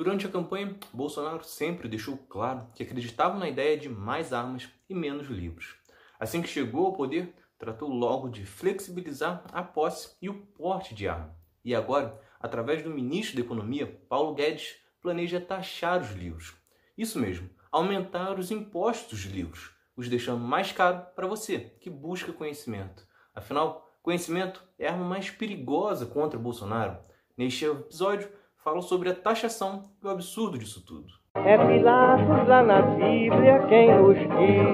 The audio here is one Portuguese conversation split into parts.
Durante a campanha, Bolsonaro sempre deixou claro que acreditava na ideia de mais armas e menos livros. Assim que chegou ao poder, tratou logo de flexibilizar a posse e o porte de arma. E agora, através do ministro da Economia, Paulo Guedes, planeja taxar os livros. Isso mesmo, aumentar os impostos dos livros, os deixando mais caro para você que busca conhecimento. Afinal, conhecimento é a arma mais perigosa contra Bolsonaro. Neste episódio, falo sobre a taxação e o absurdo disso tudo. É Pilatos lá na Bíblia quem nos diz,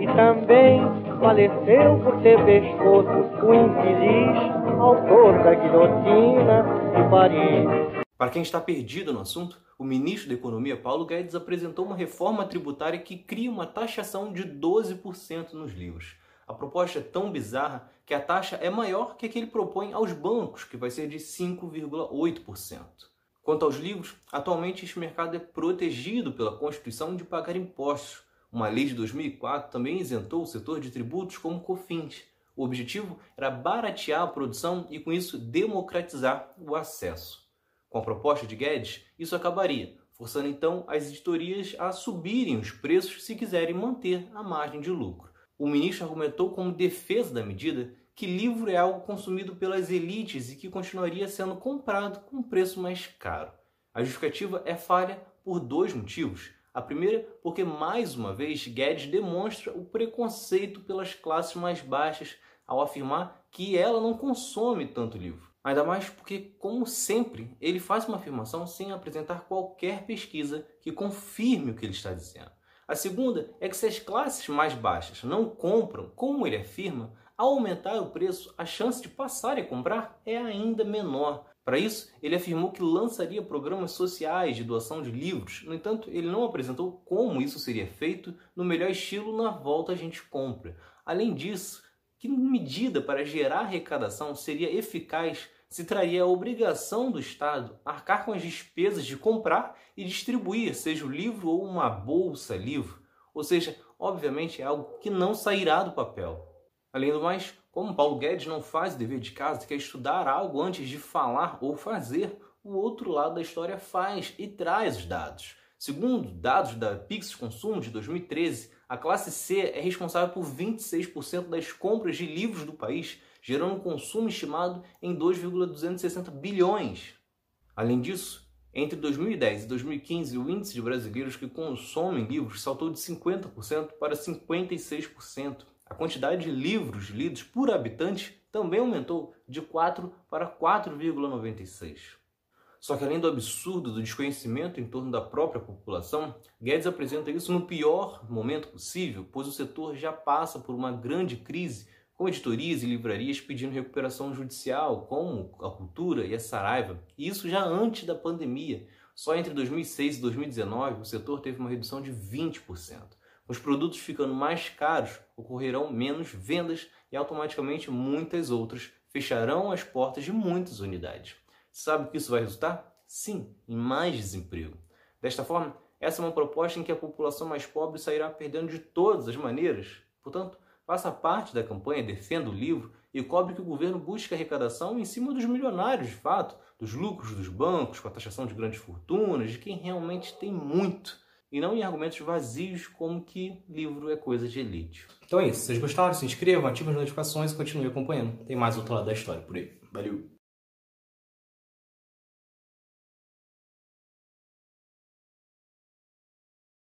e também faleceu por ter pescoço o infeliz autor da guilhotina de Paris. Para quem está perdido no assunto, o ministro da Economia, Paulo Guedes, apresentou uma reforma tributária que cria uma taxação de 12% nos livros. A proposta é tão bizarra que a taxa é maior que a que ele propõe aos bancos, que vai ser de 5,8%. Quanto aos livros, atualmente este mercado é protegido pela Constituição de pagar impostos. Uma lei de 2004 também isentou o setor de tributos como COFINS. O objetivo era baratear a produção e, com isso, democratizar o acesso. Com a proposta de Guedes, isso acabaria, forçando então as editorias a subirem os preços se quiserem manter a margem de lucro. O ministro argumentou como defesa da medida que livro é algo consumido pelas elites e que continuaria sendo comprado com um preço mais caro. A justificativa é falha por dois motivos. A primeira, porque mais uma vez Guedes demonstra o preconceito pelas classes mais baixas ao afirmar que ela não consome tanto livro. Ainda mais porque, como sempre, ele faz uma afirmação sem apresentar qualquer pesquisa que confirme o que ele está dizendo. A segunda é que se as classes mais baixas não compram, como ele afirma, ao aumentar o preço, a chance de passarem a comprar é ainda menor. Para isso, ele afirmou que lançaria programas sociais de doação de livros. No entanto, ele não apresentou como isso seria feito no melhor estilo na volta a gente compra. Além disso, que medida para gerar arrecadação seria eficaz se traria a obrigação do Estado arcar com as despesas de comprar e distribuir, seja o livro ou uma bolsa livro. Ou seja, obviamente é algo que não sairá do papel. Além do mais, como Paulo Guedes não faz o dever de casa, quer estudar algo antes de falar ou fazer, o outro lado da história faz e traz os dados. Segundo dados da Pix Consumo de 2013, a classe C é responsável por 26% das compras de livros do país, gerando um consumo estimado em 2,260 bilhões. Além disso, entre 2010 e 2015, o índice de brasileiros que consomem livros saltou de 50% para 56%. A quantidade de livros lidos por habitante também aumentou de 4 para 4,96. Só que além do absurdo do desconhecimento em torno da própria população, Guedes apresenta isso no pior momento possível, pois o setor já passa por uma grande crise, com editorias e livrarias pedindo recuperação judicial, como a Cultura e a Saraiva, e isso já antes da pandemia. Só entre 2006 e 2019 o setor teve uma redução de 20%. Com os produtos ficando mais caros, ocorrerão menos vendas e automaticamente muitas outras fecharão as portas de muitas unidades. Sabe o que isso vai resultar? Sim, em mais desemprego. Desta forma, essa é uma proposta em que a população mais pobre sairá perdendo de todas as maneiras. Portanto, faça parte da campanha Defenda o Livro e cobre que o governo busque arrecadação em cima dos milionários, de fato, dos lucros dos bancos, com a taxação de grandes fortunas, de quem realmente tem muito, e não em argumentos vazios como que livro é coisa de elite. Então é isso. Se vocês gostaram, se inscrevam, ativem as notificações e continuem acompanhando. Tem mais outro lado da história por aí. Valeu!